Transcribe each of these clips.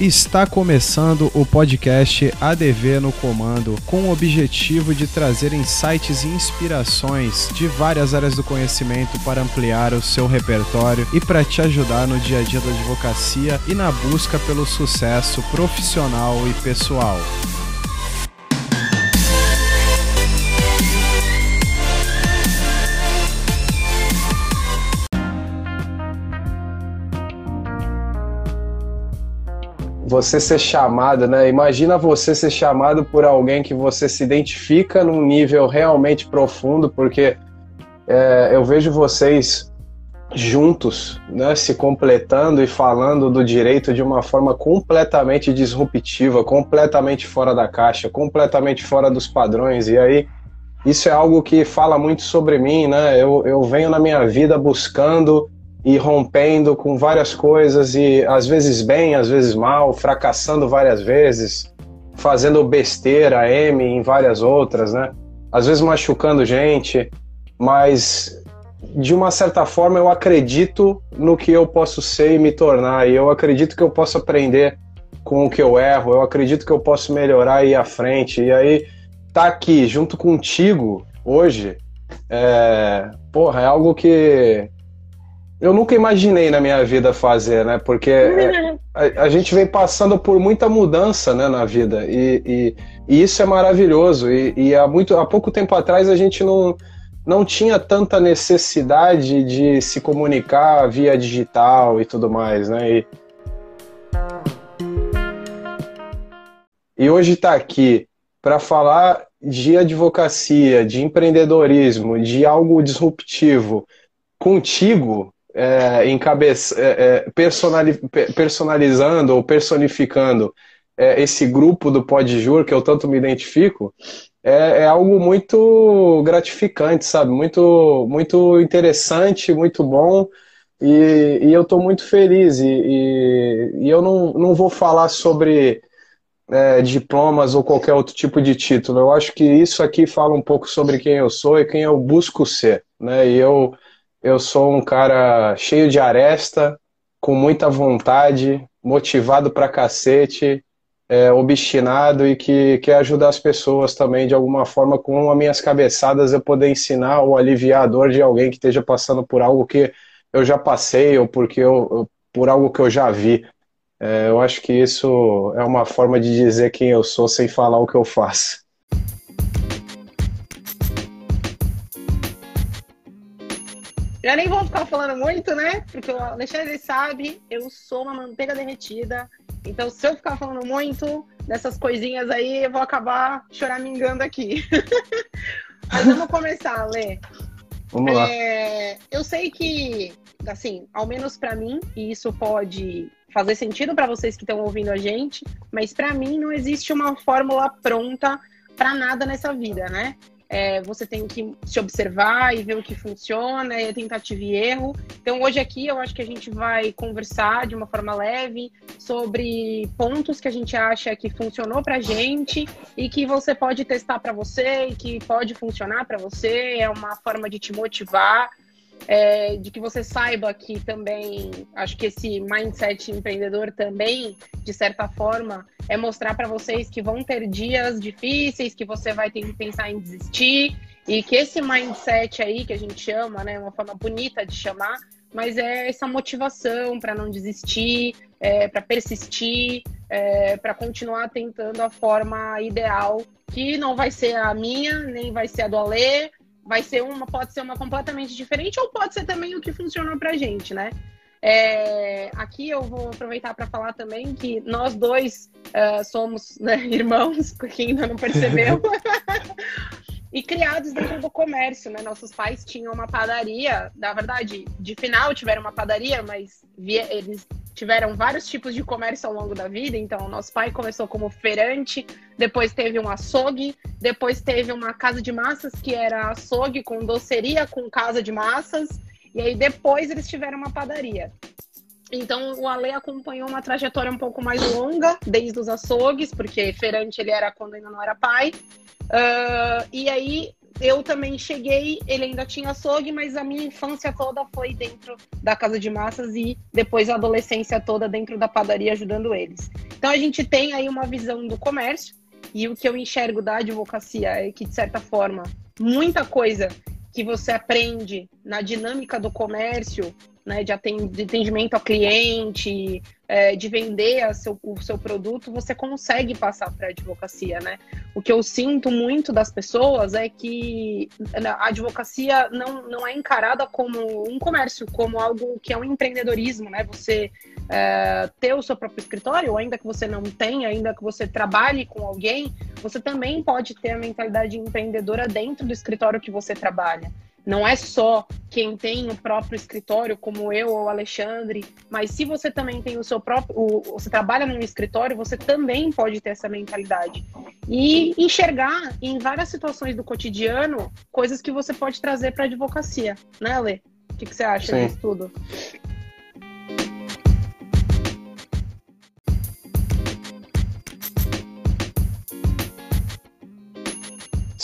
Está começando o podcast ADV no Comando, com o objetivo de trazer insights e inspirações de várias áreas do conhecimento para ampliar o seu repertório e para te ajudar no dia a dia da advocacia e na busca pelo sucesso profissional e pessoal. Você ser chamado, né? Imagina você ser chamado por alguém que você se identifica num nível realmente profundo, porque é, eu vejo vocês juntos, né, se completando e falando do direito de uma forma completamente disruptiva, completamente fora da caixa, completamente fora dos padrões. E aí, isso é algo que fala muito sobre mim, né? Eu, eu venho na minha vida buscando e rompendo com várias coisas e às vezes bem, às vezes mal, fracassando várias vezes, fazendo besteira, M em várias outras, né? Às vezes machucando gente, mas de uma certa forma eu acredito no que eu posso ser e me tornar, e eu acredito que eu posso aprender com o que eu erro, eu acredito que eu posso melhorar e ir à frente, e aí tá aqui junto contigo hoje, é, porra, é algo que eu nunca imaginei na minha vida fazer, né? Porque é, a, a, gente vem passando por muita mudança né, na vida e, e, e isso é maravilhoso. E, e, há, muito, há pouco tempo atrás a gente não, não tinha tanta necessidade de se comunicar via digital e tudo mais, né? E, e hoje está aqui para falar de advocacia, de empreendedorismo, de algo disruptivo contigo é, é, é personali, personalizando ou personificando é, esse grupo do Podjur, que eu tanto me identifico, é, é, algo muito gratificante, sabe? Muito, muito interessante, muito bom. E, e eu estou muito feliz. E, e, e, eu não, não vou falar sobre é, diplomas ou qualquer outro tipo de título. Eu acho que isso aqui fala um pouco sobre quem eu sou e quem eu busco ser. Né? E eu eu sou um cara cheio de aresta, com muita vontade, motivado pra cacete, é, obstinado e que quer ajudar as pessoas também de alguma forma com as minhas cabeçadas eu poder ensinar ou aliviar a dor de alguém que esteja passando por algo que eu já passei ou porque eu, por algo que eu já vi. É, eu acho que isso é uma forma de dizer quem eu sou sem falar o que eu faço. Já nem vou ficar falando muito, né? Porque o Alexandre sabe, eu sou uma manteiga derretida. Então, se eu ficar falando muito dessas coisinhas aí, eu vou acabar choramingando aqui. Mas vamos começar, Lê. Vamos lá. É, eu sei que, assim, ao menos para mim, e isso pode fazer sentido para vocês que estão ouvindo a gente, mas para mim não existe uma fórmula pronta para nada nessa vida, né? É, você tem que se observar e ver o que funciona, é tentativa e erro. Então, hoje aqui eu acho que a gente vai conversar de uma forma leve sobre pontos que a gente acha que funcionou para gente e que você pode testar para você e que pode funcionar para você. É uma forma de te motivar é, de que você saiba que também, acho que esse mindset empreendedor também, de certa forma, é mostrar para vocês que vão ter dias difíceis, que você vai ter que pensar em desistir, e que esse mindset aí, que a gente chama, né, uma forma bonita de chamar, mas é essa motivação para não desistir, é, para persistir, é, para continuar tentando a forma ideal, que não vai ser a minha, nem vai ser a do Alê, vai ser uma, pode ser uma completamente diferente ou pode ser também o que funcionou pra gente, né? É, aqui eu vou aproveitar para falar também que nós dois uh, somos né, irmãos, quem ainda não percebeu, e criados dentro do comércio, né? Nossos pais tinham uma padaria, na verdade, de final tiveram uma padaria, mas via, eles tiveram vários tipos de comércio ao longo da vida. Então, nosso pai começou como feirante, depois teve um açougue, depois teve uma casa de massas que era açougue com doceria com casa de massas, e aí depois eles tiveram uma padaria. Então o Ale acompanhou uma trajetória um pouco mais longa, desde os açougues, porque feirante ele era quando ainda não era pai. Uh, e aí eu também cheguei, ele ainda tinha açougue, mas a minha infância toda foi dentro da casa de massas e depois a adolescência toda dentro da padaria ajudando eles. Então a gente tem aí uma visão do comércio e o que eu enxergo da advocacia é que, de certa forma, muita coisa que você aprende na dinâmica do comércio né, de atendimento ao cliente, é, de vender seu, o seu produto, você consegue passar para a advocacia, né? O que eu sinto muito das pessoas é que a advocacia não, não é encarada como um comércio, como algo que é um empreendedorismo, né? Você é, ter o seu próprio escritório, ainda que você não tenha, ainda que você trabalhe com alguém, você também pode ter a mentalidade empreendedora dentro do escritório que você trabalha. Não é só quem tem o próprio escritório, como eu ou o Alexandre, mas se você também tem o seu próprio. O, você trabalha num escritório, você também pode ter essa mentalidade. E enxergar em várias situações do cotidiano coisas que você pode trazer para a advocacia, né, Lê? O que, que você acha Sim. disso tudo?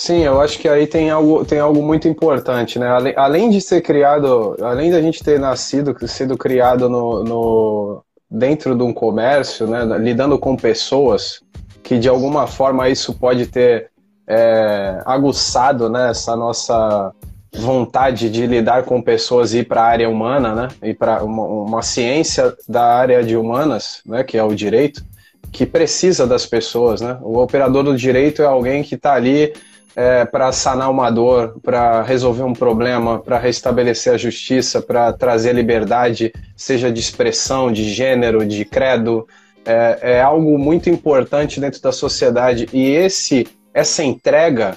Sim, eu acho que aí tem algo, tem algo muito importante, né? Além, além de ser criado, além da gente ter nascido, sido criado no, no, dentro de um comércio, né? Lidando com pessoas, que de alguma forma isso pode ter é, aguçado né? essa nossa vontade de lidar com pessoas e ir para a área humana, né? E para uma, uma ciência da área de humanas, né? Que é o direito, que precisa das pessoas, né? O operador do direito é alguém que está ali é, para sanar uma dor, para resolver um problema, para restabelecer a justiça, para trazer liberdade, seja de expressão, de gênero, de credo, é, é, algo muito importante dentro da sociedade. E esse, essa entrega,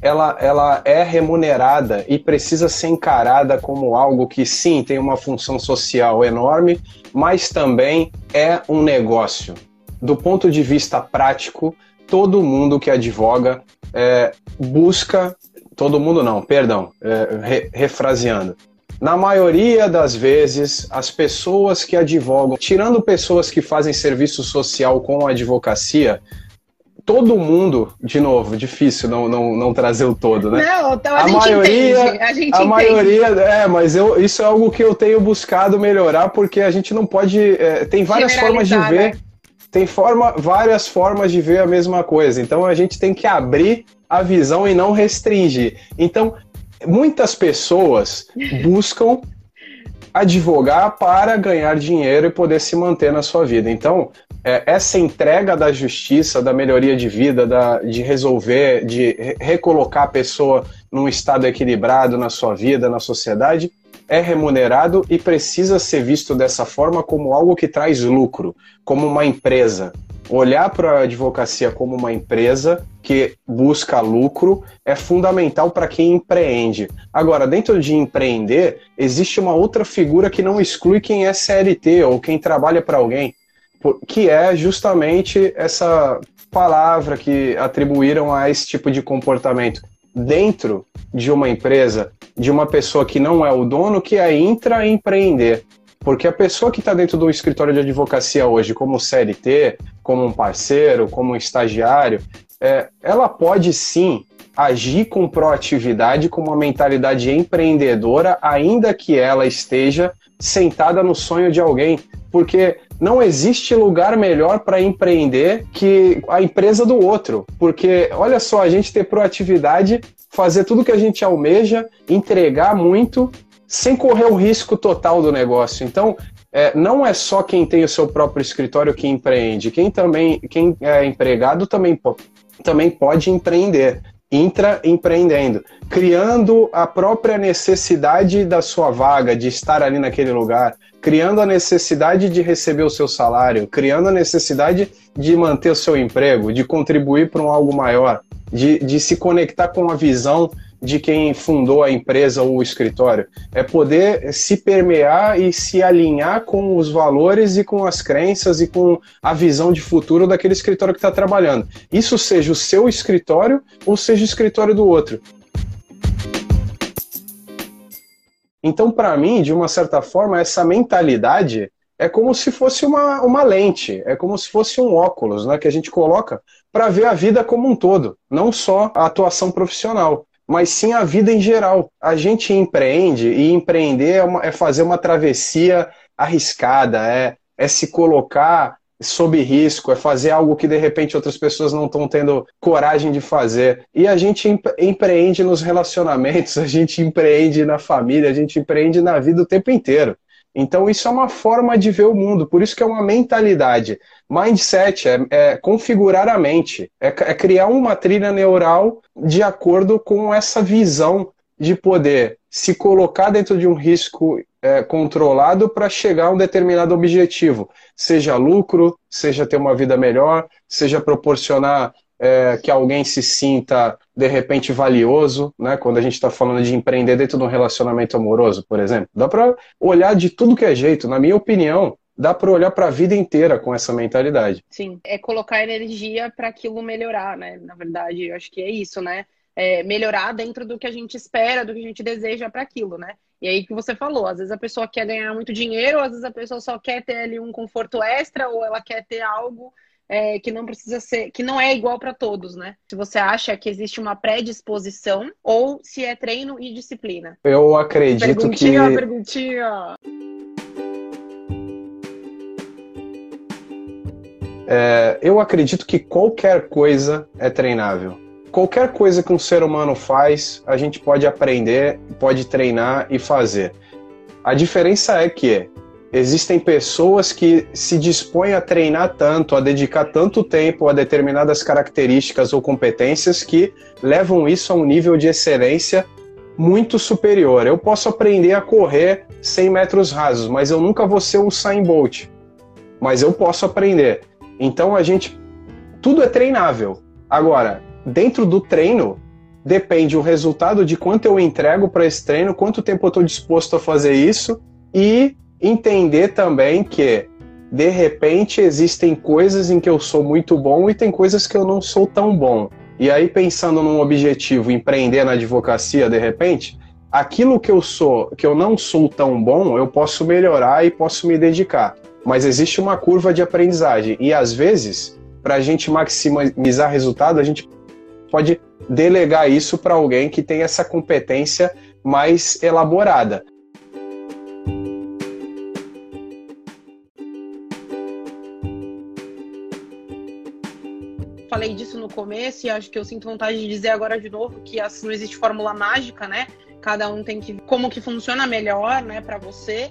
ela, ela é remunerada e precisa ser encarada como algo que sim tem uma função social enorme, mas também é um negócio. Do ponto de vista prático, todo mundo que advoga é, busca, todo mundo não, perdão, é, re, refraseando. Na maioria das vezes, as pessoas que advogam, tirando pessoas que fazem serviço social com a advocacia, todo mundo, de novo, difícil não, não, não trazer o todo, né? Não, então a, a maioria, entende, a, gente a maioria, é, mas eu, isso é algo que eu tenho buscado melhorar porque a gente não pode, é, tem várias formas de ver. Né? Tem forma, várias formas de ver a mesma coisa. Então a gente tem que abrir a visão e não restringir. Então, muitas pessoas buscam advogar para ganhar dinheiro e poder se manter na sua vida. Então, é, essa entrega da justiça, da melhoria de vida, da, de resolver, de recolocar a pessoa num estado equilibrado na sua vida, na sociedade, é remunerado e precisa ser visto dessa forma como algo que traz lucro, como uma empresa. Olhar para a advocacia como uma empresa que busca lucro é fundamental para quem empreende. Agora, dentro de empreender, existe uma outra figura que não exclui quem é CLT ou quem trabalha para alguém, que é justamente essa palavra que atribuíram a esse tipo de comportamento. Dentro de uma empresa, de uma pessoa que não é o dono, que é intraempreender. Porque a pessoa que está dentro do escritório de advocacia hoje, como CLT, como um parceiro, como um estagiário, é, ela pode sim agir com proatividade, com uma mentalidade empreendedora, ainda que ela esteja sentada no sonho de alguém. Porque não existe lugar melhor para empreender que a empresa do outro. Porque, olha só, a gente ter proatividade fazer tudo que a gente almeja, entregar muito, sem correr o risco total do negócio. Então, é, não é só quem tem o seu próprio escritório que empreende, quem também, quem é empregado também, também pode empreender, intraempreendendo, criando a própria necessidade da sua vaga, de estar ali naquele lugar, criando a necessidade de receber o seu salário, criando a necessidade de manter o seu emprego, de contribuir para um algo maior de, de se conectar com a visão de quem fundou a empresa ou o escritório. É poder se permear e se alinhar com os valores e com as crenças e com a visão de futuro daquele escritório que está trabalhando. Isso seja o seu escritório ou seja o escritório do outro. Então, para mim, de uma certa forma, essa mentalidade é como se fosse uma, uma lente, é como se fosse um óculos né, que a gente coloca para ver a vida como um todo, não só a atuação profissional, mas sim a vida em geral. A gente empreende e empreender é, uma, é fazer uma travessia arriscada, é, é se colocar sob risco, é fazer algo que de repente outras pessoas não estão tendo coragem de fazer. E a gente empreende nos relacionamentos, a gente empreende na família, a gente empreende na vida o tempo inteiro. Então, isso é uma forma de ver o mundo, por isso que é uma mentalidade. Mindset é, é configurar a mente, é, é criar uma trilha neural de acordo com essa visão de poder se colocar dentro de um risco é, controlado para chegar a um determinado objetivo, seja lucro, seja ter uma vida melhor, seja proporcionar é, que alguém se sinta de repente valioso, né? Quando a gente está falando de empreender dentro de um relacionamento amoroso, por exemplo, dá para olhar de tudo que é jeito. Na minha opinião, dá para olhar para a vida inteira com essa mentalidade. Sim, é colocar energia para aquilo melhorar, né? Na verdade, eu acho que é isso, né? É melhorar dentro do que a gente espera, do que a gente deseja para aquilo, né? E aí que você falou, às vezes a pessoa quer ganhar muito dinheiro, às vezes a pessoa só quer ter ali um conforto extra, ou ela quer ter algo é, que não precisa ser, que não é igual para todos, né? Se você acha que existe uma predisposição ou se é treino e disciplina. Eu acredito perguntinha, que. Perguntinha, É, eu acredito que qualquer coisa é treinável qualquer coisa que um ser humano faz, a gente pode aprender, pode treinar e fazer. A diferença é que existem pessoas que se dispõem a treinar tanto, a dedicar tanto tempo a determinadas características ou competências que levam isso a um nível de excelência muito superior. Eu posso aprender a correr 100 metros rasos, mas eu nunca vou ser um Usain Bolt. Mas eu posso aprender. Então a gente tudo é treinável. Agora, dentro do treino, depende o resultado de quanto eu entrego para esse treino, quanto tempo eu estou disposto a fazer isso e entender também que de repente existem coisas em que eu sou muito bom e tem coisas que eu não sou tão bom. E aí pensando num objetivo, empreender na advocacia de repente, aquilo que eu sou, que eu não sou tão bom, eu posso melhorar e posso me dedicar. Mas existe uma curva de aprendizagem e às vezes, para a gente maximizar resultado, a gente pode delegar isso para alguém que tem essa competência mais elaborada. Falei disso no começo e acho que eu sinto vontade de dizer agora de novo que não existe fórmula mágica, né? Cada um tem que como que funciona melhor, né, para você.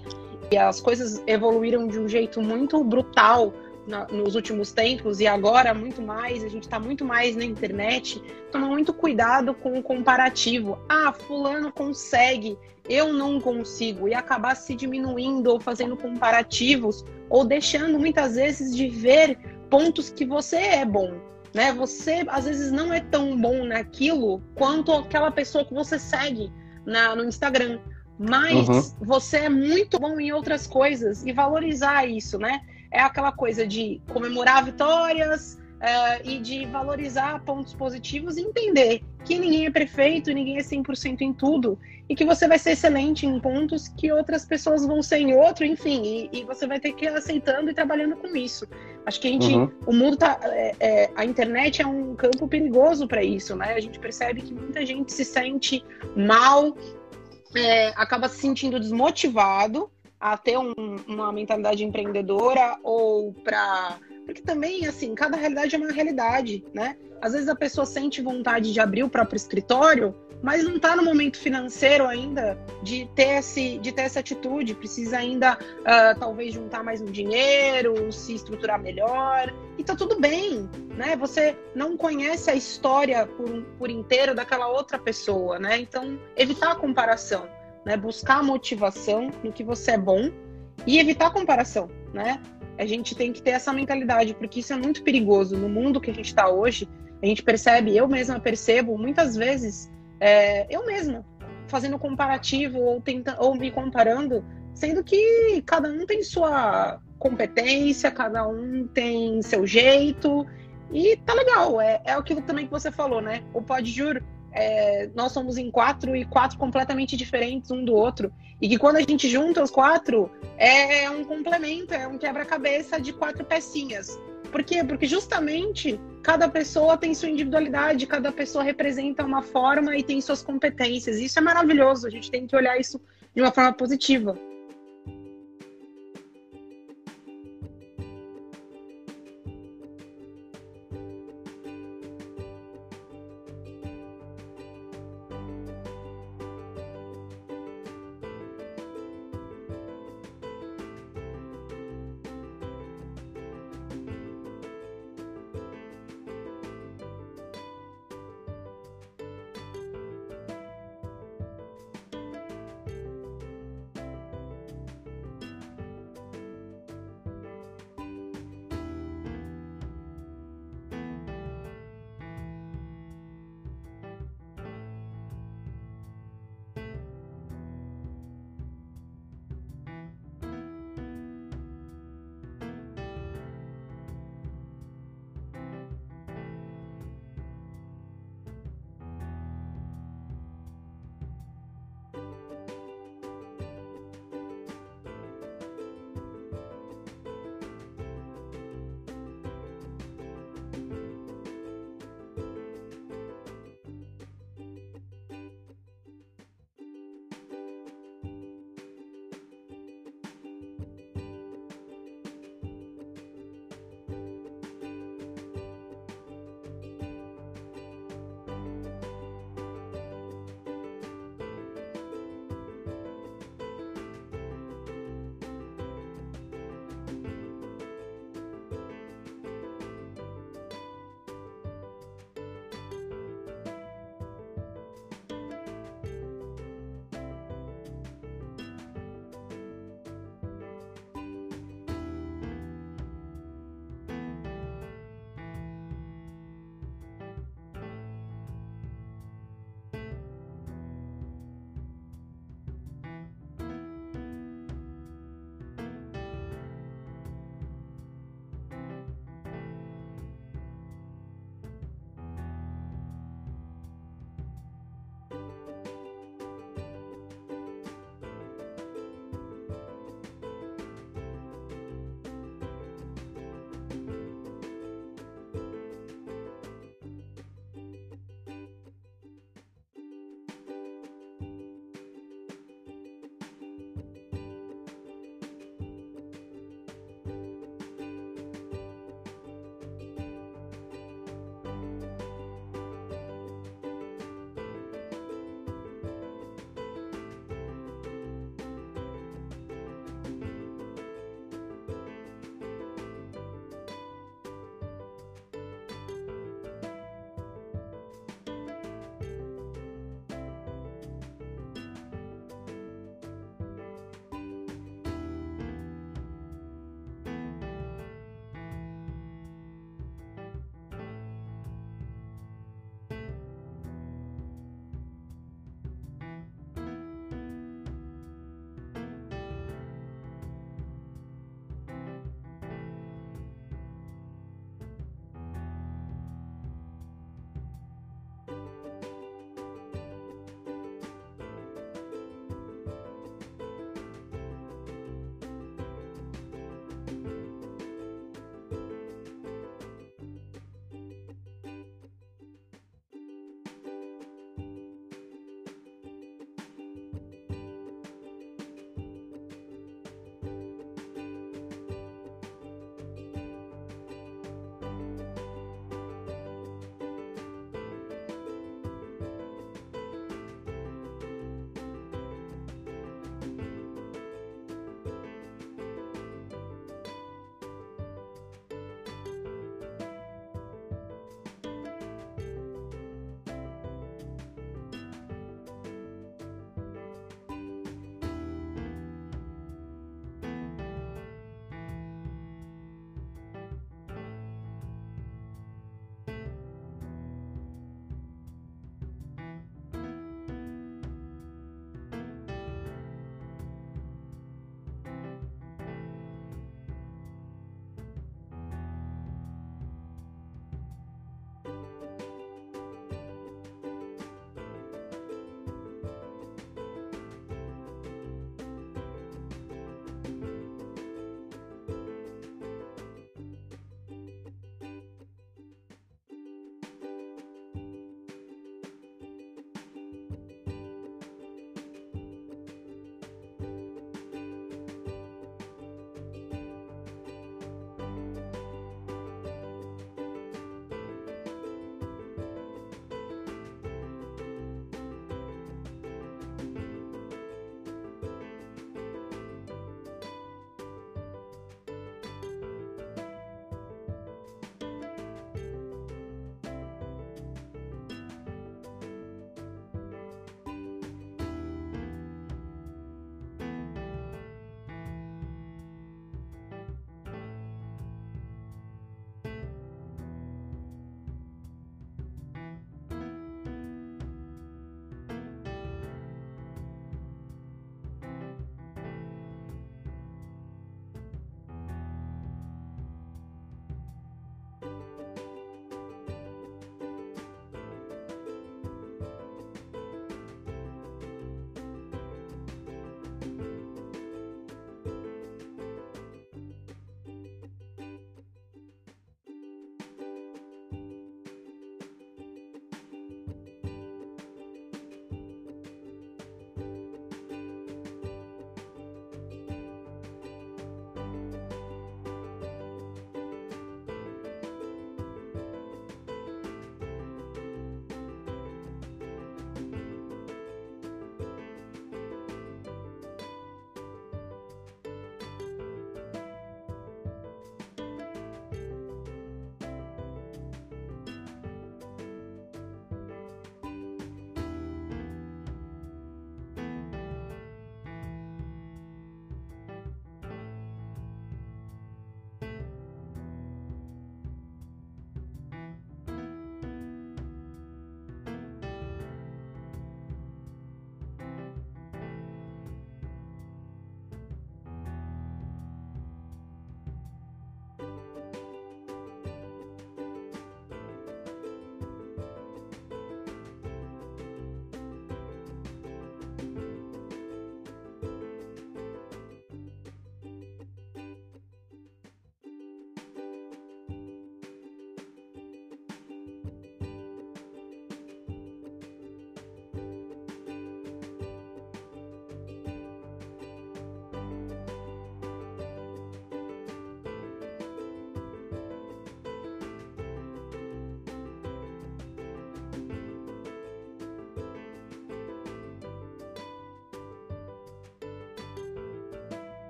E as coisas evoluíram de um jeito muito brutal na, nos últimos tempos e agora muito mais, a gente está muito mais na internet, toma muito cuidado com o comparativo. Ah, fulano consegue, eu não consigo, e acabar se diminuindo ou fazendo comparativos ou deixando muitas vezes de ver pontos que você é bom. Né? Você às vezes não é tão bom naquilo quanto aquela pessoa que você segue na, no Instagram. Mas uhum. você é muito bom em outras coisas e valorizar isso, né? é aquela coisa de comemorar vitórias é, e de valorizar pontos positivos e entender que ninguém é perfeito, ninguém é 100% em tudo e que você vai ser excelente em pontos que outras pessoas vão ser em outro, enfim, e, e você vai ter que ir aceitando e trabalhando com isso. Acho que a gente, uhum. o mundo tá, é, é, a internet é um campo perigoso para isso, né? A gente percebe que muita gente se sente mal, é, acaba se sentindo desmotivado a ter um, uma mentalidade empreendedora ou para porque também assim cada realidade é uma realidade, né? Às vezes a pessoa sente vontade de abrir o próprio escritório, mas não está no momento financeiro ainda de ter esse de ter essa atitude, precisa ainda uh, talvez juntar mais um dinheiro, se estruturar melhor e tá tudo bem, né? Você não conhece a história por, por inteiro daquela outra pessoa, né? Então evitar a comparação né? Buscar motivação no que você é bom e evitar a comparação, né? A gente tem que ter essa mentalidade, porque isso é muito perigoso no mundo que a gente está hoje. A gente percebe, eu mesma percebo, muitas vezes, é, eu mesma fazendo comparativo ou, tenta, ou me comparando, sendo que cada um tem sua competência, cada um tem seu jeito, e tá legal. É, é aquilo também que você falou, né? O Pode Juro é, nós somos em quatro e quatro completamente diferentes um do outro. E que quando a gente junta os quatro, é um complemento, é um quebra-cabeça de quatro pecinhas. Por quê? Porque justamente cada pessoa tem sua individualidade, cada pessoa representa uma forma e tem suas competências. Isso é maravilhoso, a gente tem que olhar isso de uma forma positiva.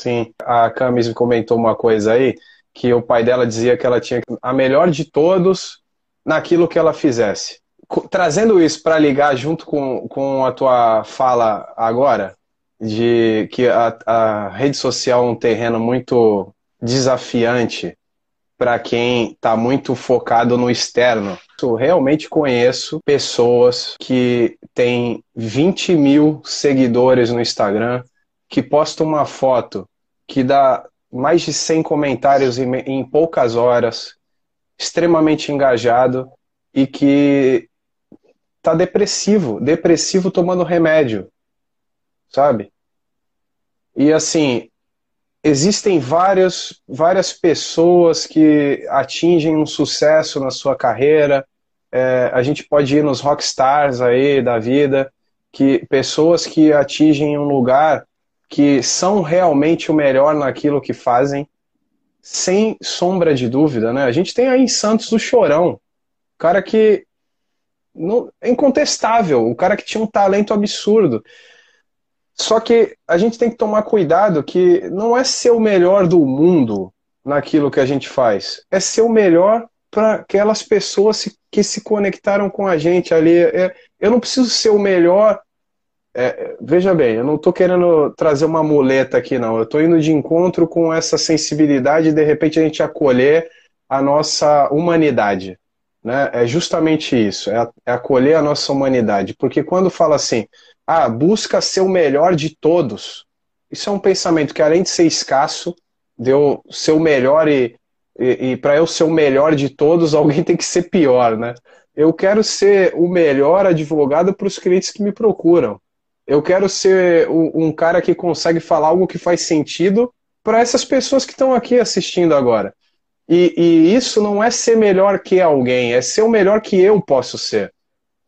Sim, a Camis comentou uma coisa aí, que o pai dela dizia que ela tinha a melhor de todos naquilo que ela fizesse. Trazendo isso para ligar junto com, com a tua fala agora, de que a, a rede social é um terreno muito desafiante para quem está muito focado no externo. Eu realmente conheço pessoas que têm 20 mil seguidores no Instagram, que postam uma foto que dá mais de 100 comentários em, em poucas horas, extremamente engajado e que tá depressivo, depressivo tomando remédio, sabe? E assim, existem várias, várias pessoas que atingem um sucesso na sua carreira. É, a gente pode ir nos rockstars aí da vida, que pessoas que atingem um lugar que são realmente o melhor naquilo que fazem, sem sombra de dúvida, né? A gente tem aí em Santos o Chorão, cara que é incontestável, o cara que tinha um talento absurdo. Só que a gente tem que tomar cuidado que não é ser o melhor do mundo naquilo que a gente faz, é ser o melhor para aquelas pessoas que se conectaram com a gente ali. É, eu não preciso ser o melhor. É, veja bem, eu não estou querendo trazer uma muleta aqui, não. Eu estou indo de encontro com essa sensibilidade de repente a gente acolher a nossa humanidade. Né? É justamente isso, é, é acolher a nossa humanidade. Porque quando fala assim, ah, busca ser o melhor de todos. Isso é um pensamento que, além de ser escasso, deu ser o melhor e, e, e para eu ser o melhor de todos, alguém tem que ser pior, né? Eu quero ser o melhor advogado para os clientes que me procuram. Eu quero ser um, cara que consegue falar algo que faz sentido para essas pessoas que estão aqui assistindo agora. E, e, isso não é ser melhor que alguém, é ser o melhor que eu posso ser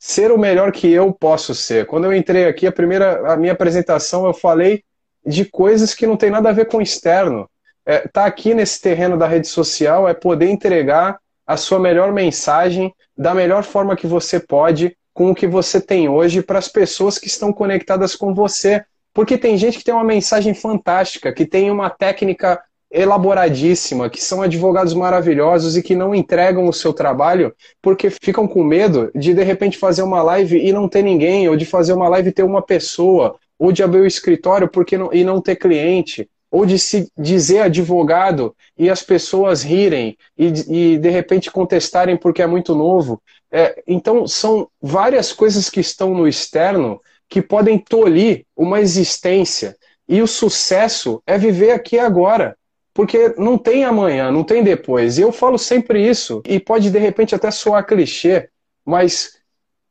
ser o melhor que eu posso ser. Quando eu entrei aqui, a primeira, a minha apresentação, eu falei de coisas que não tem nada a ver com o externo. É, tá aqui nesse terreno da rede social é poder entregar a sua melhor mensagem da melhor forma que você pode, com o que você tem hoje, para as pessoas que estão conectadas com você. Porque tem gente que tem uma mensagem fantástica, que tem uma técnica elaboradíssima, que são advogados maravilhosos e que não entregam o seu trabalho porque ficam com medo de de repente fazer uma live e não ter ninguém, ou de fazer uma live e ter uma pessoa, ou de abrir o escritório porque não, e não ter cliente, ou de se dizer advogado e as pessoas rirem e, e de repente contestarem porque é muito novo. É, então são várias coisas que estão no externo que podem tolir uma existência. E o sucesso é viver aqui agora porque não tem amanhã, não tem depois. E eu falo sempre isso, e pode de repente até soar clichê, mas,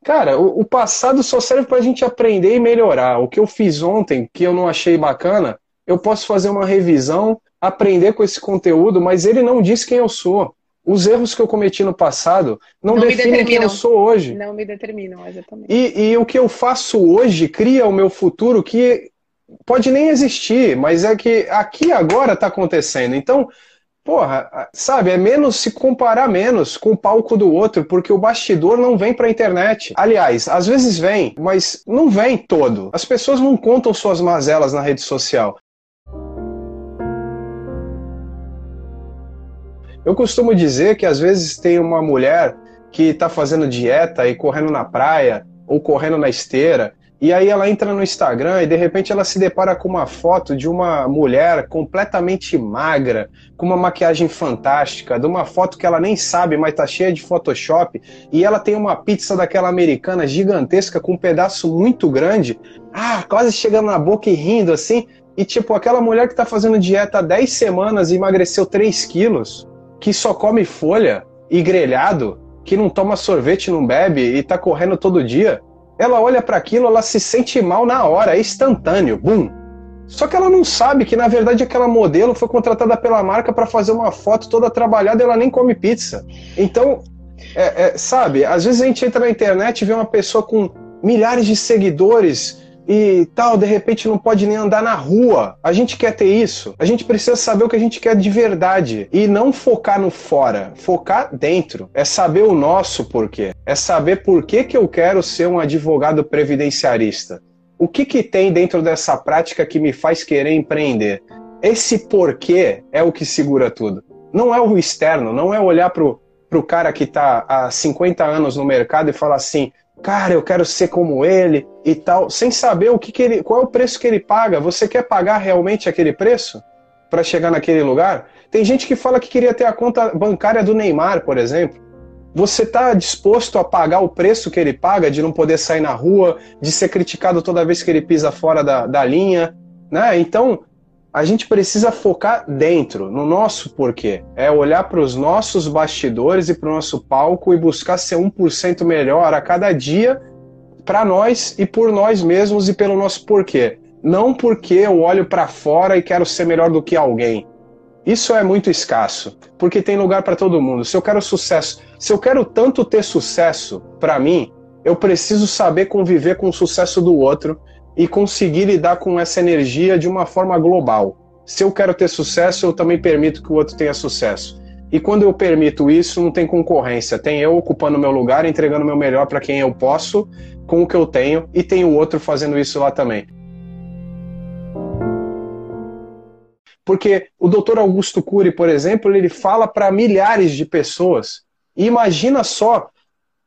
cara, o, passado só serve para a gente aprender e melhorar. O que eu fiz ontem, que eu não achei bacana, eu posso fazer uma revisão, aprender com esse conteúdo, mas ele não diz quem eu sou. Os erros que eu cometi no passado não, não definem quem eu sou hoje. Não me determinam, exatamente. E, e o que eu faço hoje cria o meu futuro que pode nem existir, mas é que aqui agora está acontecendo. Então, porra, sabe, é menos se comparar menos com o palco do outro, porque o bastidor não vem para a internet. Aliás, às vezes vem, mas não vem todo. As pessoas não contam suas mazelas na rede social. Eu costumo dizer que às vezes tem uma mulher que está fazendo dieta e correndo na praia ou correndo na esteira e aí ela entra no Instagram e de repente ela se depara com uma foto de uma mulher completamente magra, com uma maquiagem fantástica, de uma foto que ela nem sabe, mas tá cheia de Photoshop, e ela tem uma pizza daquela americana gigantesca com um pedaço muito grande, ah, quase chegando na boca e rindo assim, e tipo, aquela mulher que tá fazendo dieta há 10 semanas e emagreceu 3 quilos, que só come folha e grelhado, que não toma sorvete, não bebe e tá correndo todo dia ela olha para aquilo, ela se sente mal na hora, é instantâneo, bum. Só que ela não sabe que na verdade aquela modelo foi contratada pela marca para fazer uma foto toda trabalhada e ela nem come pizza. Então, é, é, sabe, às vezes a gente entra na internet e vê uma pessoa com milhares de seguidores e tal, de repente não pode nem andar na rua. A gente quer ter isso. A gente precisa saber o que a gente quer de verdade e não focar no fora, focar dentro. É saber o nosso porquê. É saber por que, que eu quero ser um advogado previdenciarista. O que, que tem dentro dessa prática que me faz querer empreender? esse porquê é o que segura tudo. Não é o externo, não é olhar pro, pro cara que tá há 50 anos no mercado e falar assim, cara, eu quero ser como ele e tal, sem saber o que, que ele, qual é o preço que ele paga. Você quer pagar realmente aquele preço para chegar naquele lugar? Tem gente que fala que queria ter a conta bancária do Neymar, por exemplo. Você está disposto a pagar o preço que ele paga de não poder sair na rua, de ser criticado toda vez que ele pisa fora da, da linha? Né? Então, a gente precisa focar dentro, no nosso porquê. É olhar para os nossos bastidores e para o nosso palco e buscar ser 1% melhor a cada dia para nós e por nós mesmos e pelo nosso porquê. Não porque eu olho para fora e quero ser melhor do que alguém. Isso é muito escasso, porque tem lugar para todo mundo. Se eu quero sucesso, se eu quero tanto ter sucesso para mim, eu preciso saber conviver com o sucesso do outro e conseguir lidar com essa energia de uma forma global. Se eu quero ter sucesso, eu também permito que o outro tenha sucesso. E quando eu permito isso, não tem concorrência. Tem eu ocupando meu lugar, entregando meu melhor para quem eu posso, com o que eu tenho, e tem o outro fazendo isso lá também. Porque o Dr. Augusto Cury, por exemplo, ele fala para milhares de pessoas. E imagina só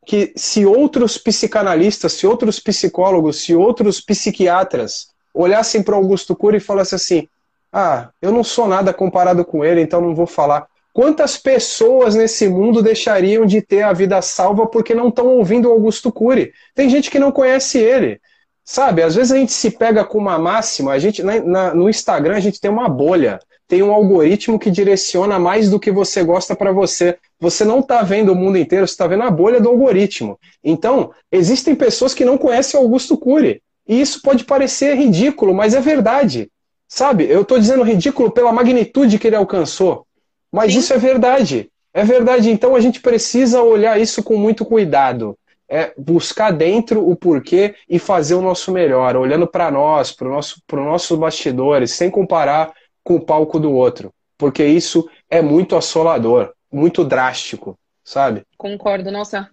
que se outros psicanalistas, se outros psicólogos, se outros psiquiatras olhassem para Augusto Cury e falassem assim: ah, eu não sou nada comparado com ele, então não vou falar. Quantas pessoas nesse mundo deixariam de ter a vida salva porque não estão ouvindo Augusto Cury? Tem gente que não conhece ele. Sabe, às vezes a gente se pega com uma máxima, a gente na, na, no Instagram a gente tem uma bolha, tem um algoritmo que direciona mais do que você gosta para você. Você não está vendo o mundo inteiro, você está vendo a bolha do algoritmo. Então, existem pessoas que não conhecem Augusto Cury. E isso pode parecer ridículo, mas é verdade. Sabe, eu estou dizendo ridículo pela magnitude que ele alcançou. Mas Sim. isso é verdade. É verdade. Então a gente precisa olhar isso com muito cuidado é buscar dentro o porquê e fazer o nosso melhor, olhando para nós, para nosso, os nossos bastidores, sem comparar com o palco do outro, porque isso é muito assolador, muito drástico, sabe? Concordo, nossa.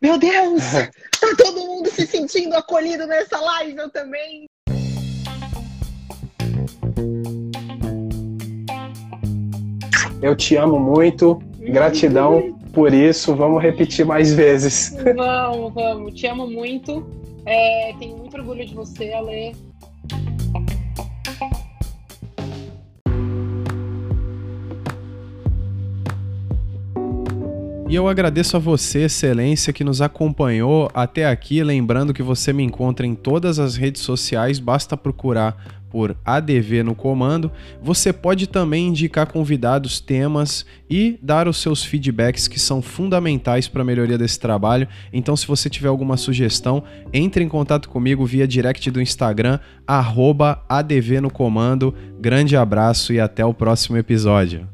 Meu Deus! tá todo mundo se sentindo acolhido nessa live, eu também. Eu te amo muito, gratidão por isso, vamos repetir mais vezes. Vamos, vamos. Te amo muito. É, tenho muito orgulho de você, Ale. E eu agradeço a você, Excelência, que nos acompanhou até aqui. Lembrando que você me encontra em todas as redes sociais, basta procurar por ADV no comando. Você pode também indicar convidados, temas e dar os seus feedbacks que são fundamentais para a melhoria desse trabalho. Então, se você tiver alguma sugestão, entre em contato comigo via direct do Instagram, ADV no comando. Grande abraço e até o próximo episódio.